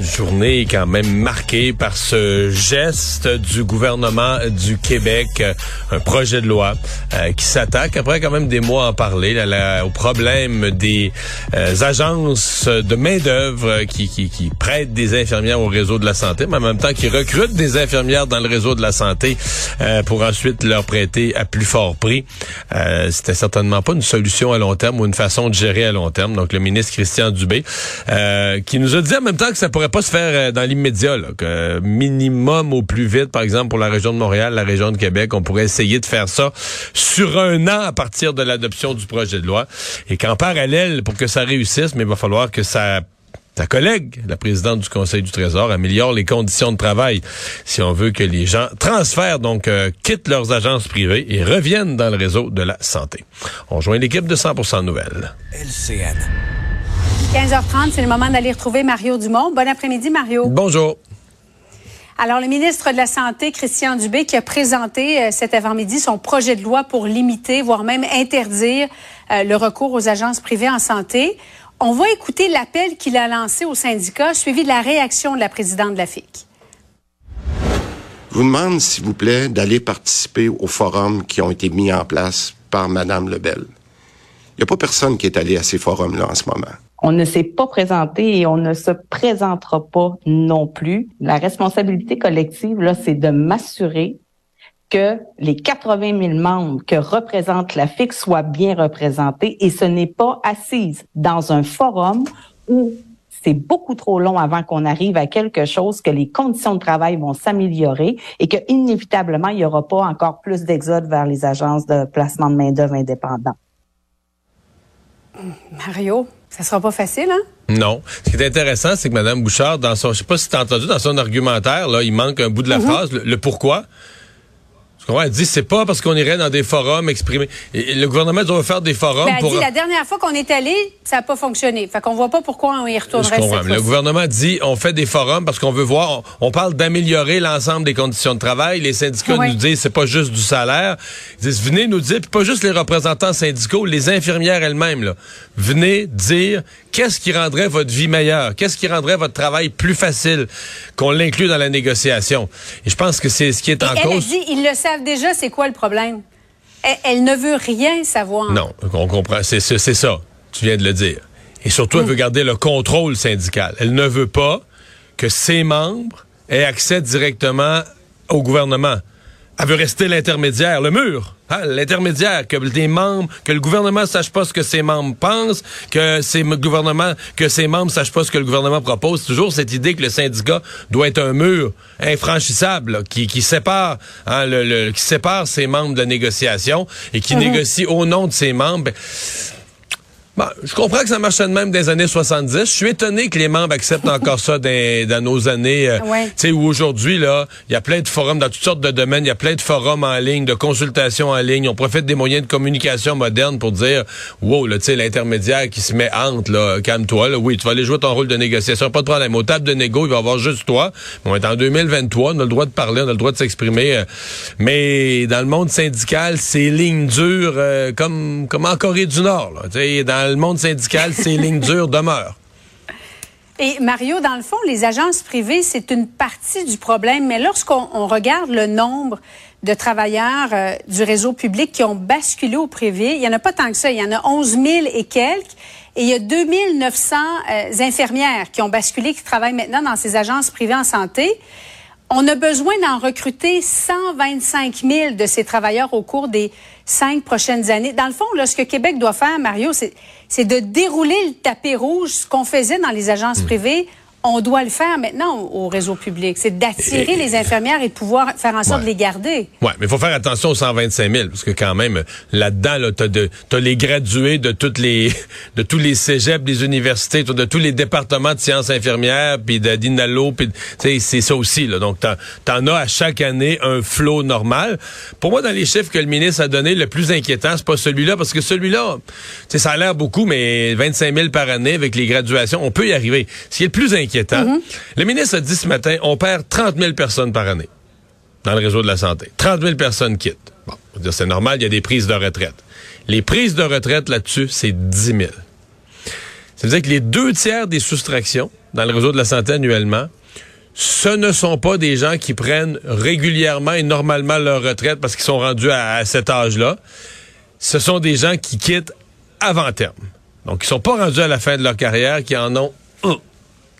journée quand même marquée par ce geste du gouvernement du Québec, euh, un projet de loi euh, qui s'attaque, après quand même des mois à en parler, là, au problème des euh, agences de main-d'œuvre qui, qui, qui, prêtent des infirmières au réseau de la santé, mais en même temps qui recrutent des infirmières dans le réseau de la santé pour ensuite leur prêter à plus fort prix. C'était certainement pas une solution à long terme ou une façon de gérer à long terme. Donc le ministre Christian Dubé qui nous nous a dit en même temps que ça pourrait pas se faire euh, dans l'immédiat, que minimum au plus vite, par exemple pour la région de Montréal, la région de Québec, on pourrait essayer de faire ça sur un an à partir de l'adoption du projet de loi, et qu'en parallèle, pour que ça réussisse, mais il va falloir que ça ta collègue, la présidente du Conseil du Trésor, améliore les conditions de travail si on veut que les gens transfèrent, donc euh, quittent leurs agences privées et reviennent dans le réseau de la santé. On joint l'équipe de 100% Nouvelles. LCN. 15h30, c'est le moment d'aller retrouver Mario Dumont. Bon après-midi, Mario. Bonjour. Alors, le ministre de la Santé, Christian Dubé, qui a présenté euh, cet avant-midi son projet de loi pour limiter, voire même interdire euh, le recours aux agences privées en santé. On va écouter l'appel qu'il a lancé au syndicat, suivi de la réaction de la présidente de la FIC. Je vous demande, s'il vous plaît, d'aller participer aux forums qui ont été mis en place par Mme Lebel. Il n'y a pas personne qui est allé à ces forums-là en ce moment. On ne s'est pas présenté et on ne se présentera pas non plus. La responsabilité collective, là, c'est de m'assurer que les 80 000 membres que représente la FIC soient bien représentés et ce n'est pas assise dans un forum où c'est beaucoup trop long avant qu'on arrive à quelque chose, que les conditions de travail vont s'améliorer et que inévitablement il y aura pas encore plus d'exode vers les agences de placement de main d'œuvre indépendants. Mario, ça sera pas facile, hein? Non. Ce qui est intéressant, c'est que Mme Bouchard, dans son, je sais pas si tu as entendu, dans son argumentaire, là, il manque un bout de la mm-hmm. phrase, le pourquoi. Elle dit c'est pas parce qu'on irait dans des forums exprimer. le gouvernement doit faire des forums elle dit la dernière fois qu'on est allé, ça n'a pas fonctionné. Fait qu'on voit pas pourquoi on y retournerait. le gouvernement dit on fait des forums parce qu'on veut voir. On, parle d'améliorer l'ensemble des conditions de travail. Les syndicats nous disent c'est pas juste du salaire. Ils disent venez nous dire puis pas juste les représentants syndicaux, les infirmières elles-mêmes là. Venez dire qu'est-ce qui rendrait votre vie meilleure, qu'est-ce qui rendrait votre travail plus facile qu'on l'inclue dans la négociation? Et je pense que c'est ce qui est en elle cause. A dit, ils le savent déjà, c'est quoi le problème? Elle, ne veut rien savoir. Non, on comprend. C'est ça. Tu viens de le dire. Et surtout, elle mm. veut garder le contrôle syndical. Elle ne veut pas que ses membres aient accès directement au gouvernement. Elle veut rester l'intermédiaire, le mur. Hein, l'intermédiaire, que les membres, que le gouvernement sache pas ce que ses membres pensent, que ses gouvernements, que ses membres sachent pas ce que le gouvernement propose. Toujours cette idée que le syndicat doit être un mur infranchissable qui, qui sépare, hein, le, qui sépare ses membres de la négociation et qui mhm. négocie au nom de ses membres. Ben, Bon, je comprends que ça marchait de même des années 70. Je suis étonné que les membres acceptent encore ça dans, dans nos années, euh, tu sais, où aujourd'hui, là, il y a plein de forums dans toutes sortes de domaines, il y a plein de forums en ligne, de consultations en ligne. On profite des moyens de communication modernes pour dire, wow, là, tu sais, l'intermédiaire qui se met entre, là, calme-toi, là, oui, tu vas aller jouer ton rôle de négociation, pas de problème. Au table de négo, il va y avoir juste toi. On est en 2023, on a le droit de parler, on a le droit de s'exprimer. Euh, mais dans le monde syndical, c'est ligne dure, euh, comme, comme en Corée du Nord, là, tu sais, dans le monde syndical, ces lignes dures demeurent. Et Mario, dans le fond, les agences privées, c'est une partie du problème, mais lorsqu'on regarde le nombre de travailleurs euh, du réseau public qui ont basculé au privé, il n'y en a pas tant que ça, il y en a 11 000 et quelques. Et il y a 2900 euh, infirmières qui ont basculé, qui travaillent maintenant dans ces agences privées en santé. On a besoin d'en recruter 125 000 de ces travailleurs au cours des cinq prochaines années. Dans le fond, là, ce que Québec doit faire, Mario, c'est de dérouler le tapis rouge, ce qu'on faisait dans les agences hmm. privées on doit le faire maintenant au, réseau public. C'est d'attirer les infirmières et de pouvoir faire en sorte de les garder. Oui, mais il faut faire attention aux 125 000, parce que quand même, là-dedans, là, tu as, les gradués de toutes les de tous les cégeps, des universités, de tous les départements de sciences infirmières, puis d'Inalo, puis c'est ça aussi. Là. Donc, tu en as à chaque année un flot normal. Pour moi, dans les chiffres que le ministre a donné, le plus inquiétant, c'est pas celui-là, parce que celui-là, ça a l'air beaucoup, mais 25 000 par année avec les graduations, on peut y arriver. Ce qui est le plus inquiétant, Mhm. Le ministre a dit ce matin, on perd 30 000 personnes par année dans le réseau de la santé. 30 000 personnes quittent. Bon, c'est normal, il y a des prises de retraite. Les prises de retraite là-dessus, c'est 10 000. Ça veut dire que les deux tiers des soustractions dans le réseau de la santé annuellement, ce ne sont pas des gens qui prennent régulièrement et normalement leur retraite parce qu'ils sont rendus à, cet âge-là. Ce sont des gens qui quittent avant terme. Donc, ils sont pas rendus à la fin de leur carrière, qui en ont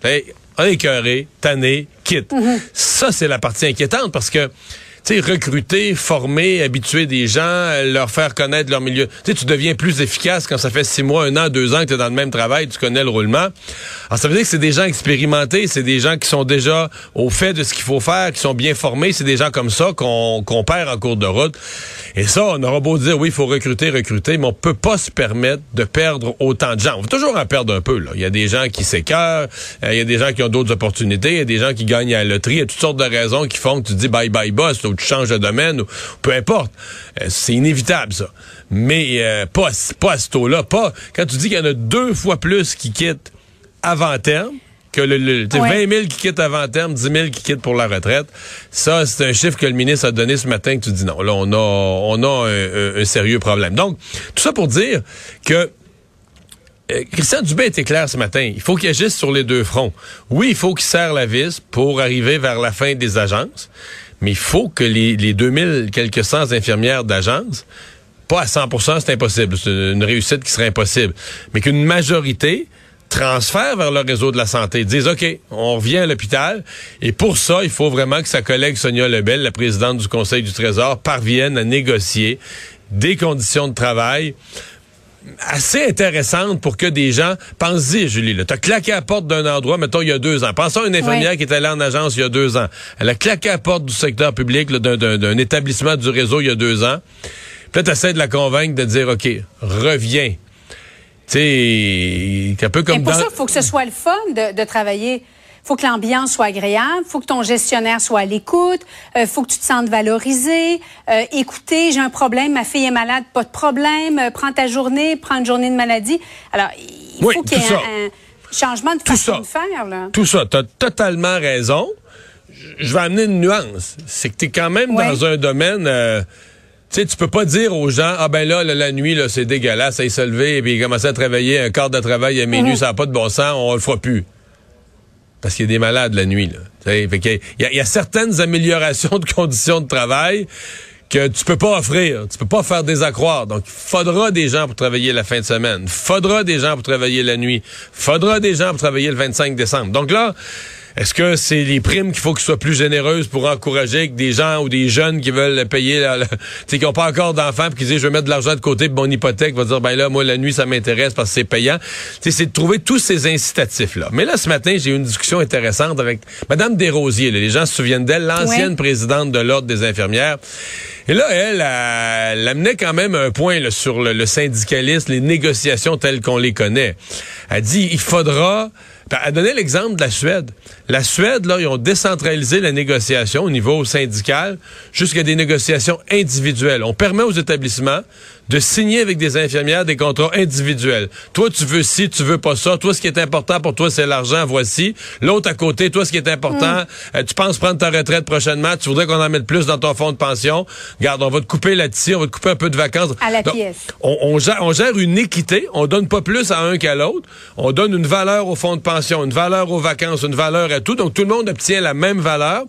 Hey, écœuré, tanné, quitte. Mhm. Ça, c'est la partie inquiétante parce que sais, recruter, former, habituer des gens, leur faire connaître leur milieu. Tu tu deviens plus efficace quand ça fait six mois, un an, deux ans que tu es dans le même travail, tu connais le roulement. Alors, ça veut dire que c'est des gens expérimentés, c'est des gens qui sont déjà au fait de ce qu'il faut faire, qui sont bien formés. C'est des gens comme ça qu'on perd en cours de route. Et ça, on aura beau dire, oui, il faut recruter, recruter, mais on peut pas se permettre de perdre autant de gens. On va toujours en perdre un peu. Là. Il y a des gens qui s'écœurent, euh, il y a des gens qui ont d'autres opportunités, il y a des gens qui gagnent à la loterie, il y a toutes sortes de raisons qui font que tu dis bye bye boss tu changes de domaine, ou peu importe. Euh, c'est inévitable, ça. Mais euh, pas, pas à ce taux-là. Pas quand tu dis qu'il y en a deux fois plus qui quittent avant terme, que le, 20 000 qui quittent avant terme, 10 000 qui quittent pour la retraite. Ça, c'est un chiffre que le ministre a donné ce matin que tu dis non. Là, on a, on a un, sérieux problème. Donc, tout ça pour dire que euh, Christian Dubé était clair ce matin. Il faut qu'il agisse sur les deux fronts. Oui, il faut qu'il serre la vis pour arriver vers la fin des agences mais il faut que les, les 2000 quelques cents infirmières d'agence, pas à 100% c'est impossible, c'est une réussite qui serait impossible, mais qu'une majorité transfère vers le réseau de la santé, disent OK, on revient à l'hôpital et pour ça, il faut vraiment que sa collègue Sonia Lebel, la présidente du Conseil du Trésor, parvienne à négocier des conditions de travail assez intéressante pour que des gens... Pense-y, Julie, tu as claqué à la porte d'un endroit, mettons, il y a deux ans. Pensons à une infirmière qui est allée en agence il y a deux ans. Elle a claqué à la porte du secteur public d'un établissement du réseau il y a deux ans. Puis là, tu essaies de la convaincre de dire, OK, reviens. Tu sais, un peu comme Mais pour ça, il faut que ce soit le fun de, de travailler faut que l'ambiance soit agréable, faut que ton gestionnaire soit à l'écoute, euh, faut que tu te sentes valorisé. Euh, écoutez, j'ai un problème, ma fille est malade, pas de problème, euh, prends ta journée, prends une journée de maladie. Alors, il faut qu'il y ait un, changement de façon de faire. Là. Tout ça, tu as totalement raison. Je vais amener une nuance. C'est que tu es quand même dans un domaine... tu sais, tu peux pas dire aux gens, ah ben là, la, nuit, là, c'est dégueulasse, il se lever et puis commencer à travailler un quart de travail à minuit, mm-hmm. ça n'a pas de bon sens, on le fera plus parce qu'il y a des malades la nuit. Là. il, y a, certaines améliorations de conditions de travail que tu peux pas offrir, tu peux pas faire des accroires. Donc, il faudra des gens pour travailler la fin de semaine, il faudra des gens pour travailler la nuit, il faudra des gens pour travailler le 25 décembre. Donc là, est-ce que c'est les primes qu'il faut qu'elles soient plus généreuses pour encourager que des gens ou des jeunes qui veulent payer, qui n'ont pas encore d'enfants, puis qui disent je vais mettre de l'argent de côté pour mon hypothèque, va dire ben là moi la nuit ça m'intéresse parce que c'est payant. c'est de trouver tous ces incitatifs là. Mais là ce matin j'ai eu une discussion intéressante avec Madame Desrosiers. les gens se souviennent d'elle, l'ancienne présidente de l'ordre des infirmières. Et là, elle, elle, amenait quand même un point sur le, le syndicalisme, les négociations telles qu'on les connaît. Elle dit, il faudra elle donnait l'exemple de la Suède. La Suède, là, ils ont décentralisé la négociation au niveau syndical jusqu'à des négociations individuelles. On permet aux établissements de signer avec des infirmières des contrats individuels. Toi, tu veux ci, tu veux pas ça. Toi, ce qui est important pour toi, c'est l'argent, voici. L'autre à côté, toi, ce qui est important, mm. euh, tu penses prendre ta retraite prochainement, tu voudrais qu'on en mette plus dans ton fonds de pension. Garde, on va te couper là-dessus, on va te couper un peu de vacances. À la pièce. On, gère, on gère une équité, on donne pas plus à un qu'à l'autre. On donne une valeur au fonds de pension une valeur aux vacances, une valeur à tout. Donc, tout le monde obtient la même valeur,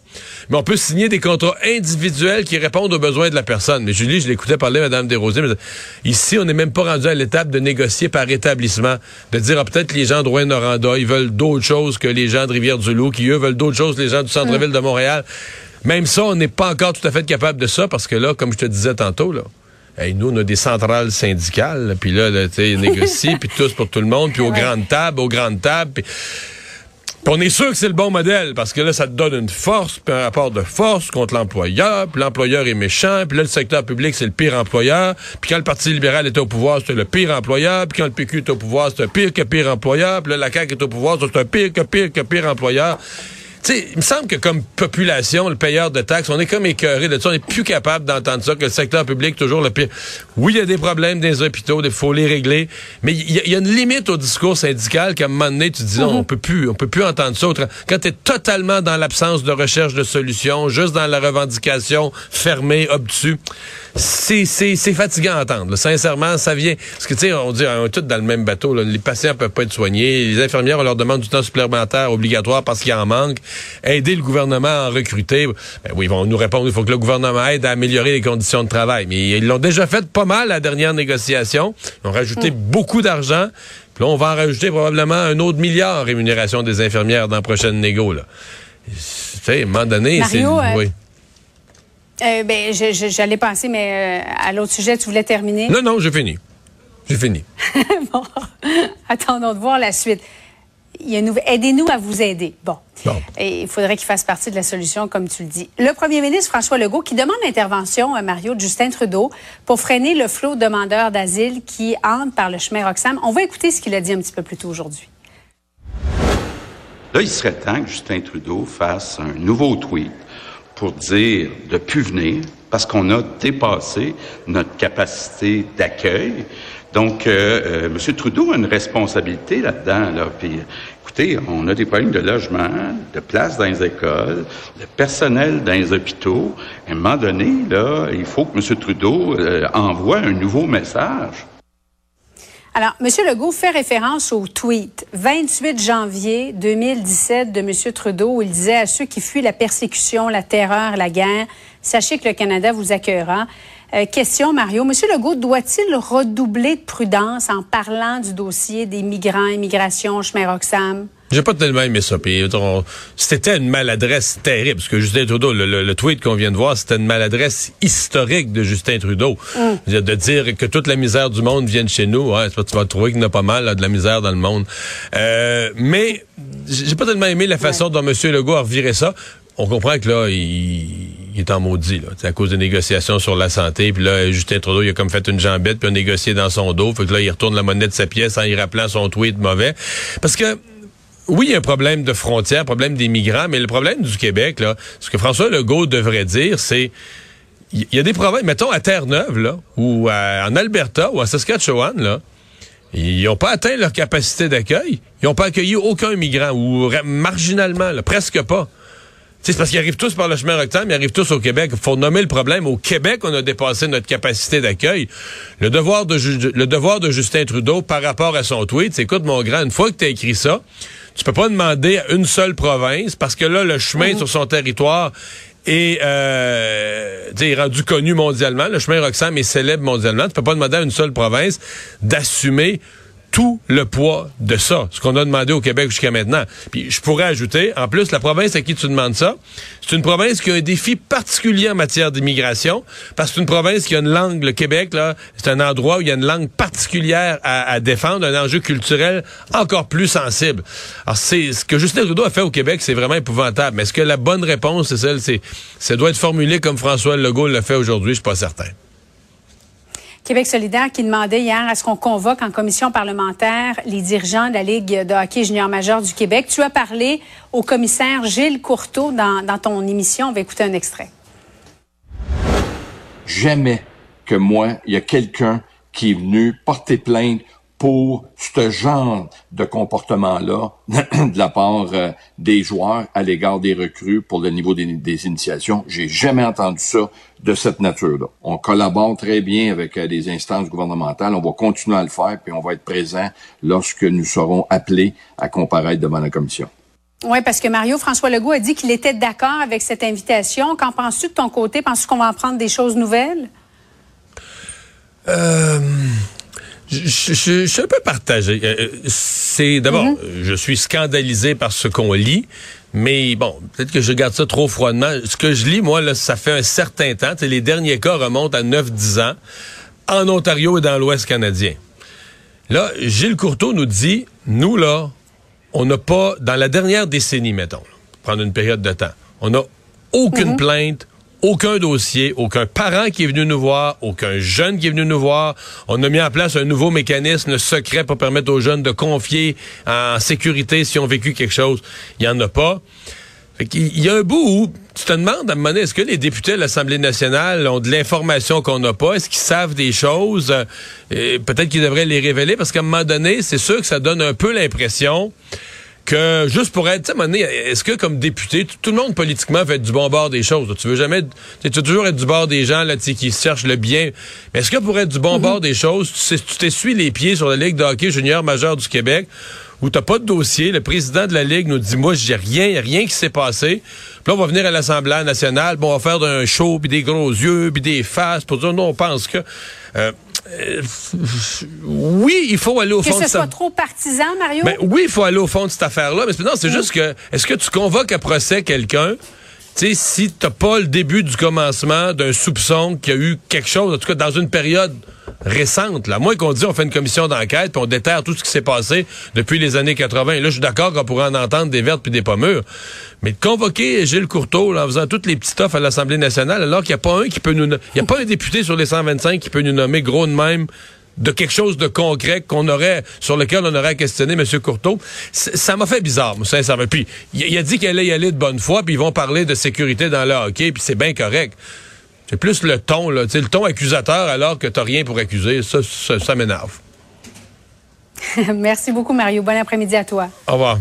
mais on peut signer des contrats individuels qui répondent aux besoins de la personne. Mais Julie, je l'écoutais parler, Mme Desrosiers, mais ici, on n'est même pas rendu à l'étape de négocier par établissement, de dire, ah, peut-être les gens de Rouen-Noranda, ils veulent d'autres choses que les gens de Rivière-du-Loup, qui, eux, veulent d'autres choses que les gens du centre-ville de Montréal. Même ça, on n'est pas encore tout à fait capable de ça, parce que là, comme je te disais tantôt, là, nous, on a des centrales syndicales, puis là, tu sais, négocie, puis tous pour tout le monde, puis aux grandes tables, aux grandes tables. On est sûr que c'est le bon modèle, parce que là, ça te donne une force, puis un rapport de force contre l'employeur, puis l'employeur est méchant, puis là, le secteur public, c'est le pire employeur, puis quand le Parti libéral est au pouvoir, c'est le pire employeur, puis quand le PQ est au pouvoir, un pire que pire employeur, puis là, la CAQ est au pouvoir, c'est un pire que pire que pire employeur il me semble que comme population, le payeur de taxes, on est comme écœuré de ça. On n'est plus capable d'entendre ça, que le secteur public toujours le pire. Oui, il y a des problèmes des hôpitaux, il faut les régler, mais il y, a une limite au discours syndical qu'à un moment donné, tu dis, non, mhm. on peut plus, on peut plus entendre ça. Quand tu es totalement dans l'absence de recherche de solutions, juste dans la revendication fermée, obtus, c'est fatigant à entendre. Sincèrement, ça vient... Parce que, tu sais, on dit, on est tous dans le même bateau. Les patients peuvent pas être soignés. Les infirmières, on leur demande du temps supplémentaire obligatoire parce qu'il y en manque aider le gouvernement à en recruter. Ben oui, ils vont nous répondre, il faut que le gouvernement aide à améliorer les conditions de travail. Mais ils l'ont déjà fait pas mal à la dernière négociation. Ils ont rajouté hmm. beaucoup d'argent. Puis là, on va en rajouter probablement un autre milliard rémunération des infirmières dans la prochaine négo. Là. Tu sais, à un moment donné, c'est... Euh, oui. Euh, ben, j'allais passer, mais euh, à l'autre sujet, tu voulais terminer? Non, non, j'ai fini. J'ai fini. bon, attendons de voir la suite. Aidez-nous à vous aider. Bon. Et il faudrait qu'il fasse partie de la solution, comme tu le dis. Le premier ministre François Legault qui demande l'intervention, à Mario, de Justin Trudeau pour freiner le flot de demandeurs d'asile qui entrent par le chemin Roxham. On va écouter ce qu'il a dit un petit peu plus tôt aujourd'hui. Là, il serait temps que Justin Trudeau fasse un nouveau tweet pour dire de plus venir parce qu'on a dépassé notre capacité d'accueil. Donc, euh, euh, M. Trudeau a une responsabilité là-dedans. Là. Puis, écoutez, on a des problèmes de logement, de place dans les écoles, de personnel dans les hôpitaux. À un moment donné, là, il faut que M. Trudeau euh, envoie un nouveau message. Alors, M. Legault fait référence au tweet 28 janvier 2017 de M. Trudeau où il disait à ceux qui fuient la persécution, la terreur, la guerre, sachez que le Canada vous accueillera. Euh, question, Mario. M. Legault doit-il redoubler de prudence en parlant du dossier des migrants, immigration, chemin Roxham? J'ai pas tellement aimé ça. C'était une maladresse terrible. Parce que Justin Trudeau, le, tweet qu'on vient de voir, c'était une maladresse historique de Justin Trudeau. Mm. De dire que toute la misère du monde vienne chez nous. Ouais, tu vas trouver qu'il n'y a pas mal de la misère dans le monde. Euh, mais j'ai pas tellement aimé la façon dont M. Legault a reviré ça. On comprend que là, il, est en maudit. Là. C'est à cause des négociations sur la santé. Puis là, Justin Trudeau, il a comme fait une jambette, puis a négocié dans son dos. Fait que là, il retourne la monnaie de sa pièce en y rappelant son tweet mauvais. Parce que oui, il y a un problème de frontières, un problème des migrants, mais le problème du Québec, là, ce que François Legault devrait dire, c'est il y a des problèmes, mettons à Terre-Neuve, là, ou en Alberta, ou à Saskatchewan, là, ils n'ont pas atteint leur capacité d'accueil. Ils n'ont pas accueilli aucun migrant, ou marginalement, presque pas. C'est parce qu'ils arrivent tous par le chemin rectangle, ils arrivent tous au Québec. Il faut nommer le problème. Au Québec, on a dépassé notre capacité d'accueil. Le devoir de, Justin Trudeau par rapport à son tweet, c'est écoute, mon grand, une fois que tu écrit ça, tu peux pas demander à une seule province, parce que là, le chemin mhm. sur son territoire est, euh, rendu connu mondialement. Le chemin Roxham est célèbre mondialement. Tu peux pas demander à une seule province d'assumer tout le poids de ça, ce qu'on a demandé au Québec jusqu'à maintenant. Puis je pourrais ajouter, en plus, la province à qui tu demandes ça, c'est une province qui a un défi particulier en matière d'immigration, parce que c'est une province qui a une langue, le Québec, là, c'est un endroit où il y a une langue particulière à, défendre, un enjeu culturel encore plus sensible. Alors, c'est ce que Justin Trudeau a fait au Québec, c'est vraiment épouvantable. Mais est-ce que la bonne réponse, c'est celle, c'est, ça doit être formulé comme François Legault l'a fait aujourd'hui, je suis pas certain. Québec solidaire qui demandait hier à ce qu'on convoque en commission parlementaire les dirigeants de la Ligue de hockey junior majeur du Québec. Tu as parlé au commissaire Gilles Courteau dans, dans ton émission. On va écouter un extrait. Jamais que moi, il y a quelqu'un qui est venu porter plainte pour ce genre de comportement-là de la part euh, des joueurs à l'égard des recrues pour le niveau des, des initiations. J'ai jamais entendu ça de cette nature-là. On collabore très bien avec euh, les instances gouvernementales. On va continuer à le faire, puis on va être présent lorsque nous serons appelés à comparaître devant la commission. Oui, parce que Mario François Legault a dit qu'il était d'accord avec cette invitation. Qu'en penses-tu de ton côté? Penses-tu qu'on va en prendre des choses nouvelles? Euh, je, suis un peu partagé. Euh, euh, c'est d'abord, mhm. je suis scandalisé par ce qu'on lit, mais bon, peut-être que je regarde ça trop froidement. Ce que je lis, moi, là, ça fait un certain temps. Les derniers cas remontent à 9-10 ans en Ontario et dans l'Ouest canadien. Là, Gilles Courteau nous dit, nous, là, on n'a pas, dans la dernière décennie, mettons, prendre une période de temps, on n'a aucune mhm. plainte, aucun dossier, aucun parent qui est venu nous voir, aucun jeune qui est venu nous voir. On a mis en place un nouveau mécanisme secret pour permettre aux jeunes de confier en sécurité s'ils ont vécu quelque chose. Il n'y en a pas. Il y a un bout où tu te demandes à un moment donné, est-ce que les députés de l'Assemblée nationale ont de l'information qu'on n'a pas? Est-ce qu'ils savent des choses? Euh, peut-être qu'ils devraient les révéler parce qu'à un moment donné, c'est sûr que ça donne un peu l'impression que juste pour être, tu sais, est-ce que comme député, tout, le monde politiquement fait du bon bord des choses? Tu veux jamais, tu veux toujours être du bord des gens là, qui cherchent le bien. Mais est-ce que pour être du bon mm-hmm. bord des choses, tu t'essuies les pieds sur la Ligue de hockey junior majeur du Québec, où t'as pas de dossier, le président de la Ligue nous dit, moi, j'ai rien, rien qui s'est passé. Puis là, on va venir à l'Assemblée nationale, bon, on va faire d'un show, puis des gros yeux, puis des faces, pour dire, non, on pense que... Euh, euh, oui, il faut aller au fond que ce soit trop partisan, Mario? Ben, oui, il faut aller au fond de cette affaire-là. Mais non, c'est juste que, est-ce que tu convoques à procès quelqu'un sais, si t'as pas le début du commencement d'un soupçon qu'il y a eu quelque chose, en tout cas dans une période récente, là, moins qu'on dit on fait une commission d'enquête puis on déterre tout ce qui s'est passé depuis les années 80. Et là, je suis d'accord qu'on pourrait en entendre des vertes puis des pommures. Mais de convoquer Gilles Courteau en faisant toutes les petites offres à l'Assemblée nationale, alors qu'il n'y a pas un qui peut nous... Il n'y a pas un député sur les 125 qui peut nous nommer gros de même de quelque chose de concret qu'on aurait sur lequel on aurait questionné M. Courteau. Ça m'a fait bizarre, sincèrement. Puis il, a dit qu'elle allait y aller de bonne foi, puis ils vont parler de sécurité dans le hockey, puis c'est bien correct. C'est plus le ton, là, le ton accusateur alors que t'as rien pour accuser. Ça, ça, ça m'énerve. Merci beaucoup, Mario. Bon après-midi à toi. Au revoir.